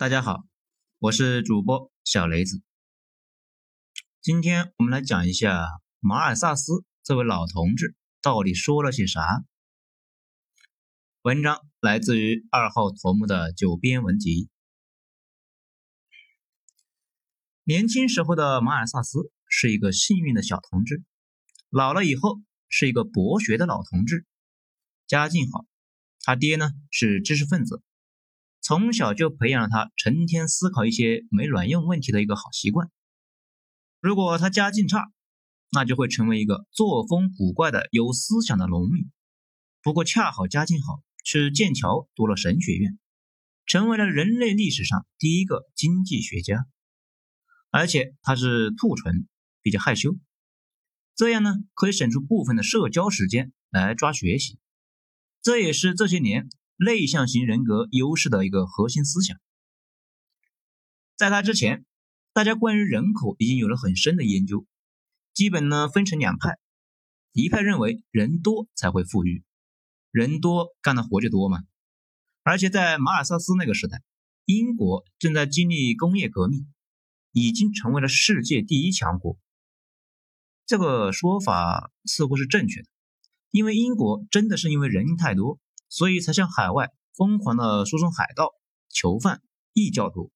大家好，我是主播小雷子。今天我们来讲一下马尔萨斯这位老同志到底说了些啥。文章来自于二号头目的九编文集。年轻时候的马尔萨斯是一个幸运的小同志，老了以后是一个博学的老同志，家境好，他爹呢是知识分子。从小就培养了他成天思考一些没卵用问题的一个好习惯。如果他家境差，那就会成为一个作风古怪的有思想的农民。不过恰好家境好，是剑桥读了神学院，成为了人类历史上第一个经济学家。而且他是兔唇，比较害羞，这样呢可以省出部分的社交时间来抓学习。这也是这些年。内向型人格优势的一个核心思想，在他之前，大家关于人口已经有了很深的研究，基本呢分成两派，一派认为人多才会富裕，人多干的活就多嘛，而且在马尔萨斯那个时代，英国正在经历工业革命，已经成为了世界第一强国。这个说法似乎是正确的，因为英国真的是因为人太多。所以才向海外疯狂的输送海盗、囚犯、异教徒，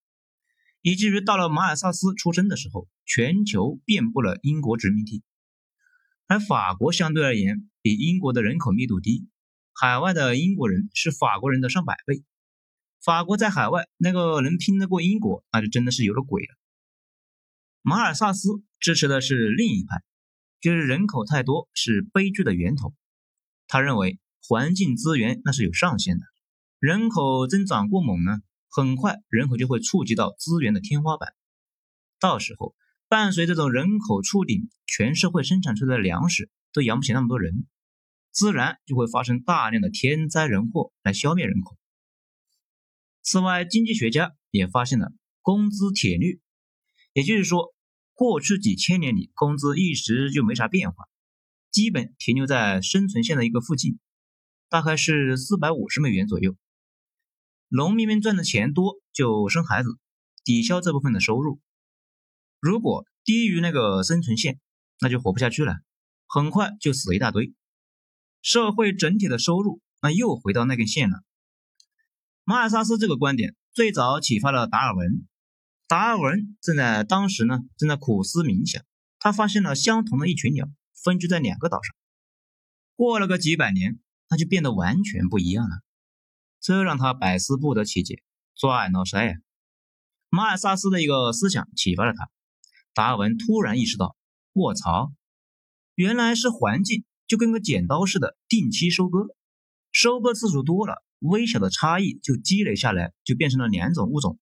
以至于到了马尔萨斯出生的时候，全球遍布了英国殖民地。而法国相对而言比英国的人口密度低，海外的英国人是法国人的上百倍。法国在海外那个能拼得过英国，那就真的是有了鬼了。马尔萨斯支持的是另一派，就是人口太多是悲剧的源头。他认为。环境资源那是有上限的，人口增长过猛呢，很快人口就会触及到资源的天花板，到时候伴随这种人口触顶，全社会生产出来的粮食都养不起那么多人，自然就会发生大量的天灾人祸来消灭人口。此外，经济学家也发现了工资铁律，也就是说，过去几千年里工资一直就没啥变化，基本停留在生存线的一个附近。大概是四百五十美元左右。农民们赚的钱多就生孩子，抵消这部分的收入。如果低于那个生存线，那就活不下去了，很快就死一大堆。社会整体的收入那又回到那根线了。马尔萨斯这个观点最早启发了达尔文。达尔文正在当时呢正在苦思冥想，他发现了相同的一群鸟分居在两个岛上。过了个几百年。那就变得完全不一样了，这让他百思不得其解，抓耳挠腮呀。马尔萨斯的一个思想启发了他，达尔文突然意识到，卧槽，原来是环境就跟个剪刀似的定期收割，收割次数多了，微小的差异就积累下来，就变成了两种物种。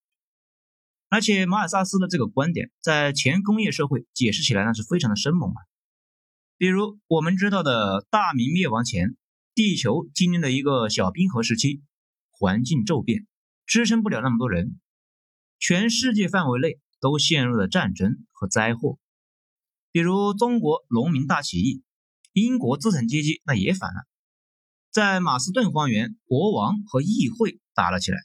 而且马尔萨斯的这个观点在前工业社会解释起来那是非常的生猛啊，比如我们知道的大明灭亡前。地球经历了一个小冰河时期，环境骤变，支撑不了那么多人，全世界范围内都陷入了战争和灾祸。比如中国农民大起义，英国资产阶级那也反了，在马斯顿花园，国王和议会打了起来。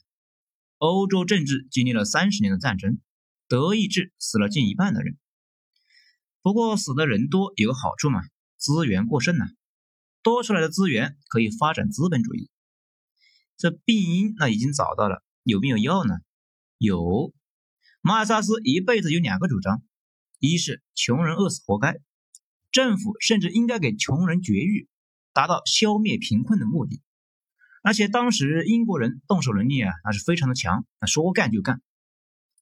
欧洲政治经历了三十年的战争，德意志死了近一半的人。不过死的人多有好处嘛，资源过剩呐。多出来的资源可以发展资本主义。这病因那已经找到了，有没有药呢？有。马尔萨斯一辈子有两个主张：一是穷人饿死活该，政府甚至应该给穷人绝育，达到消灭贫困的目的。而且当时英国人动手能力啊，那是非常的强，那说干就干。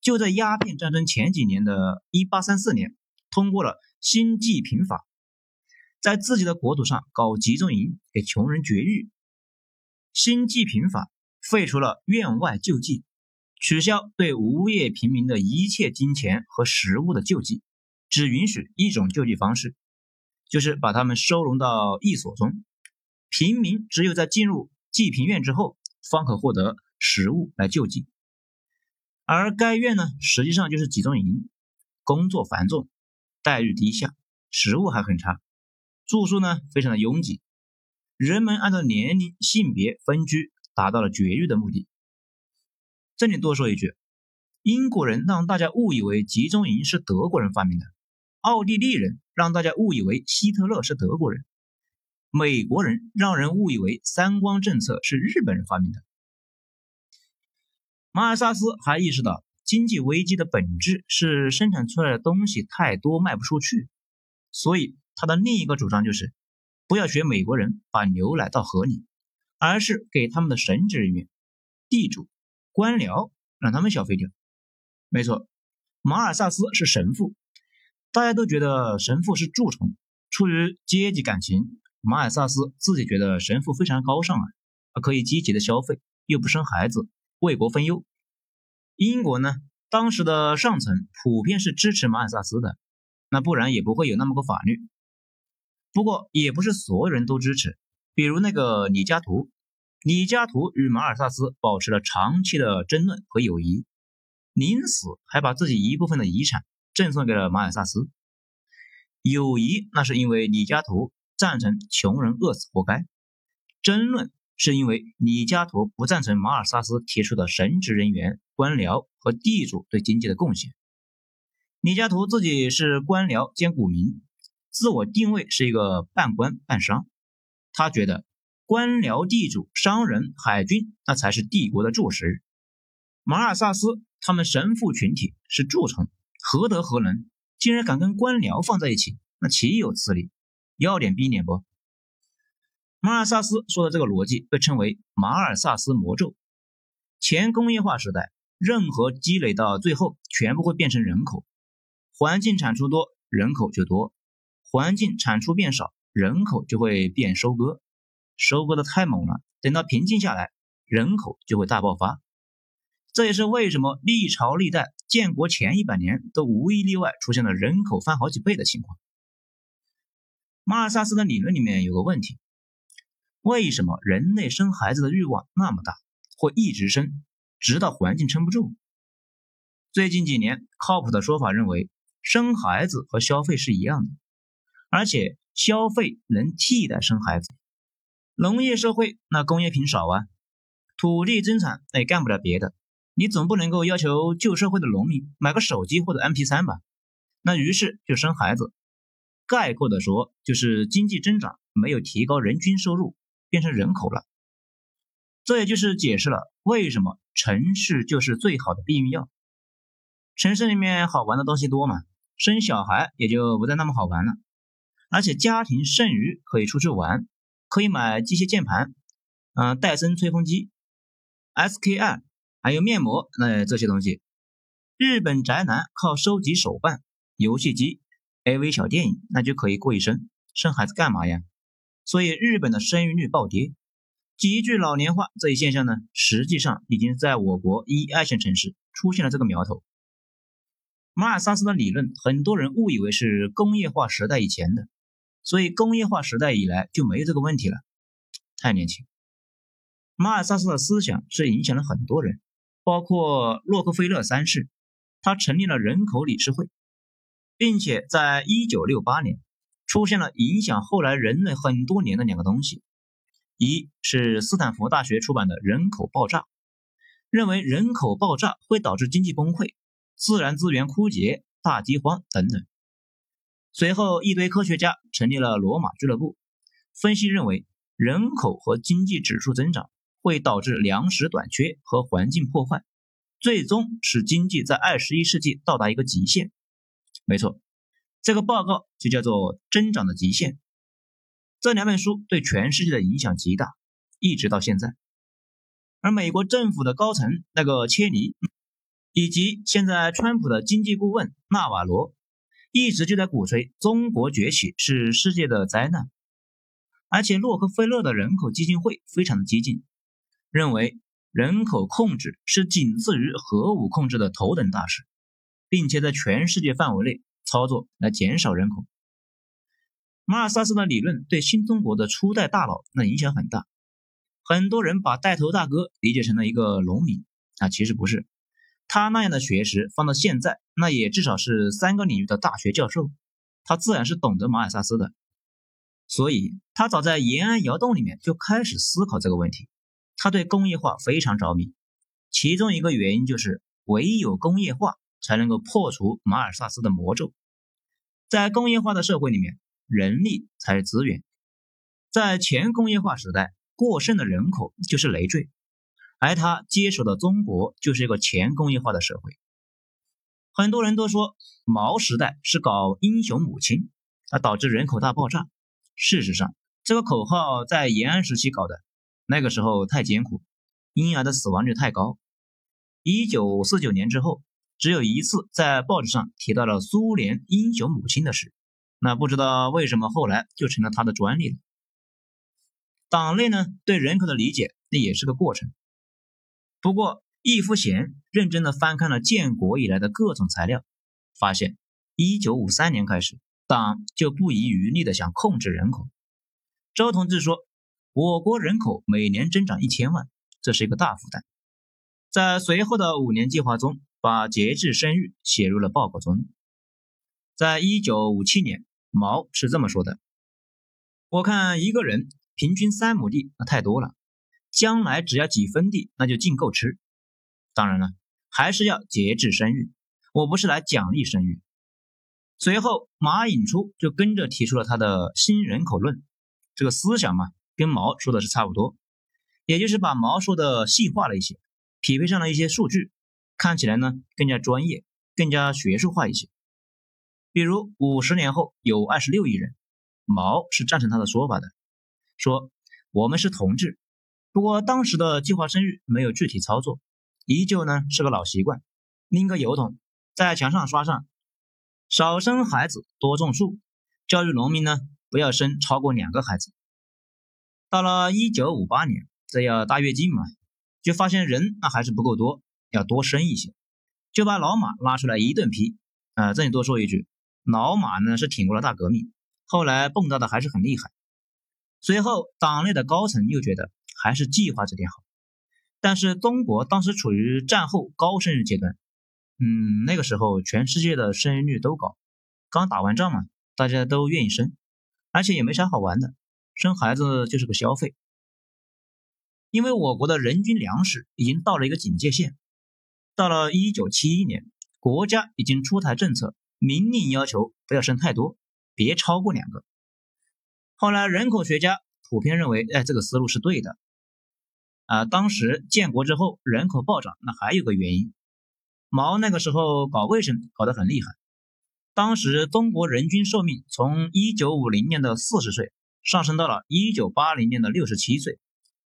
就在鸦片战争前几年的1834年，通过了新济贫法。在自己的国土上搞集中营，给穷人绝育。新济贫法废除了院外救济，取消对无业平民的一切金钱和食物的救济，只允许一种救济方式，就是把他们收容到役所中。平民只有在进入济贫院之后，方可获得食物来救济。而该院呢，实际上就是集中营，工作繁重，待遇低下，食物还很差。住宿呢非常的拥挤，人们按照年龄、性别分居，达到了绝育的目的。这里多说一句，英国人让大家误以为集中营是德国人发明的，奥地利人让大家误以为希特勒是德国人，美国人让人误以为三光政策是日本人发明的。马尔萨斯还意识到，经济危机的本质是生产出来的东西太多卖不出去，所以他的另一个主张就是，不要学美国人把牛奶倒河里，而是给他们的神职人员、地主、官僚让他们消费掉。没错，马尔萨斯是神父，大家都觉得神父是蛀虫。出于阶级感情，马尔萨斯自己觉得神父非常高尚啊，可以积极的消费，又不生孩子。为国分忧，英国呢，当时的上层普遍是支持马尔萨斯的，那不然也不会有那么个法律。不过也不是所有人都支持，比如那个李嘉图，李嘉图与马尔萨斯保持了长期的争论和友谊，临死还把自己一部分的遗产赠送给了马尔萨斯。友谊那是因为李嘉图赞成穷人饿死活该，争论。是因为李嘉图不赞成马尔萨斯提出的神职人员、官僚和地主对经济的贡献。李嘉图自己是官僚兼股民，自我定位是一个半官半商。他觉得官僚、地主、商人、海军那才是帝国的柱石。马尔萨斯他们神父群体是蛀虫，何德何能，竟然敢跟官僚放在一起？那岂有此理？要点逼脸不？马尔萨斯说的这个逻辑被称为马尔萨斯魔咒。前工业化时代，任何积累到最后全部会变成人口。环境产出多，人口就多；环境产出变少，人口就会变收割。收割的太猛了，等到平静下来，人口就会大爆发。这也是为什么历朝历代建国前一百年都无一例外出现了人口翻好几倍的情况。马尔萨斯的理论里面有个问题。为什么人类生孩子的欲望那么大，会一直生，直到环境撑不住？最近几年，靠谱的说法认为，生孩子和消费是一样的，而且消费能替代生孩子。农业社会，那工业品少啊，土地增产那也干不了别的，你总不能够要求旧社会的农民买个手机或者 MP3 吧？那于是就生孩子。概括的说，就是经济增长没有提高人均收入。变成人口了，这也就是解释了为什么城市就是最好的避孕药。城市里面好玩的东西多嘛，生小孩也就不再那么好玩了。而且家庭剩余可以出去玩，可以买机械键盘，嗯，戴森吹风机，SKI，还有面膜，那这些东西。日本宅男靠收集手办、游戏机、AV 小电影，那就可以过一生。生孩子干嘛呀？所以日本的生育率暴跌，急剧老年化这一现象呢，实际上已经在我国一二线城市出现了这个苗头。马尔萨斯的理论，很多人误以为是工业化时代以前的，所以工业化时代以来就没有这个问题了。太年轻。马尔萨斯的思想是影响了很多人，包括洛克菲勒三世，他成立了人口理事会，并且在一九六八年。出现了影响后来人类很多年的两个东西，一是斯坦福大学出版的《人口爆炸》，认为人口爆炸会导致经济崩溃、自然资源枯竭、大饥荒等等。随后，一堆科学家成立了罗马俱乐部，分析认为人口和经济指数增长会导致粮食短缺和环境破坏，最终使经济在二十一世纪到达一个极限。没错。这个报告就叫做《增长的极限》。这两本书对全世界的影响极大，一直到现在。而美国政府的高层那个切尼，以及现在川普的经济顾问纳瓦罗，一直就在鼓吹中国崛起是世界的灾难。而且洛克菲勒的人口基金会非常的激进，认为人口控制是仅次于核武控制的头等大事，并且在全世界范围内。操作来减少人口。马尔萨斯的理论对新中国的初代大佬那影响很大。很多人把带头大哥理解成了一个农民啊，其实不是。他那样的学识放到现在，那也至少是三个领域的大学教授。他自然是懂得马尔萨斯的，所以他早在延安窑洞里面就开始思考这个问题。他对工业化非常着迷，其中一个原因就是唯有工业化才能够破除马尔萨斯的魔咒。在工业化的社会里面，人力才是资源。在前工业化时代，过剩的人口就是累赘，而他接手的中国就是一个前工业化的社会。很多人都说毛时代是搞英雄母亲，而导致人口大爆炸。事实上，这个口号在延安时期搞的，那个时候太艰苦，婴儿的死亡率太高。一九四九年之后，只有一次在报纸上提到了苏联英雄母亲的事，那不知道为什么后来就成了他的专利了。党内呢对人口的理解，那也是个过程。不过易夫贤认真的翻看了建国以来的各种材料，发现一九五三年开始。党就不遗余力的想控制人口。周同志说：“我国人口每年增长一千万，这是一个大负担。”在随后的五年计划中，把节制生育写入了报告中。在一九五七年，毛是这么说的：“我看一个人平均三亩地，那太多了，将来只要几分地，那就尽够吃。当然了，还是要节制生育。我不是来奖励生育。”随后，马寅初就跟着提出了他的新人口论，这个思想嘛，跟毛说的是差不多，也就是把毛说的细化了一些，匹配上了一些数据，看起来呢更加专业，更加学术化一些。比如五十年后有二十六亿人，毛是赞成他的说法的，说我们是同志，不过当时的计划生育没有具体操作，依旧呢是个老习惯，拎个油桶在墙上刷上。少生孩子，多种树。教育农民呢，不要生超过两个孩子。到了一九五八年，这要大跃进嘛，就发现人那还是不够多，要多生一些，就把老马拉出来一顿批。啊，这里多说一句，老马呢是挺过了大革命，后来蹦跶的还是很厉害。随后党内的高层又觉得还是计划这点好，但是中国当时处于战后高生育阶段。嗯，那个时候全世界的生育率都高，刚打完仗嘛，大家都愿意生，而且也没啥好玩的，生孩子就是个消费。因为我国的人均粮食已经到了一个警戒线，到了一九七一年，国家已经出台政策，明令要求不要生太多，别超过两个。后来人口学家普遍认为，哎，这个思路是对的。啊，当时建国之后人口暴涨，那还有个原因。毛那个时候搞卫生搞得很厉害，当时中国人均寿命从一九五零年的四十岁上升到了一九八零年的六十七岁，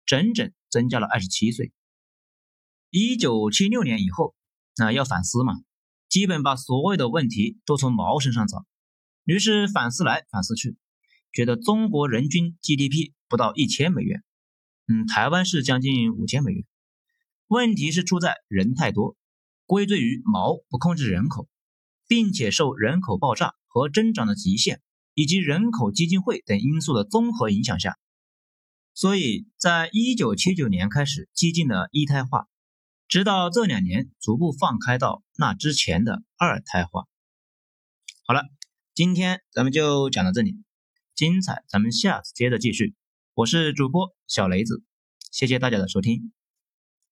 整整增加了二十七岁。一九七六年以后，那要反思嘛，基本把所有的问题都从毛身上找，于是反思来反思去，觉得中国人均 GDP 不到一千美元，嗯，台湾是将近五千美元，问题是出在人太多。归罪于毛不控制人口，并且受人口爆炸和增长的极限以及人口基金会等因素的综合影响下，所以在一九七九年开始激进的一胎化，直到这两年逐步放开到那之前的二胎化。好了，今天咱们就讲到这里，精彩咱们下次接着继续。我是主播小雷子，谢谢大家的收听。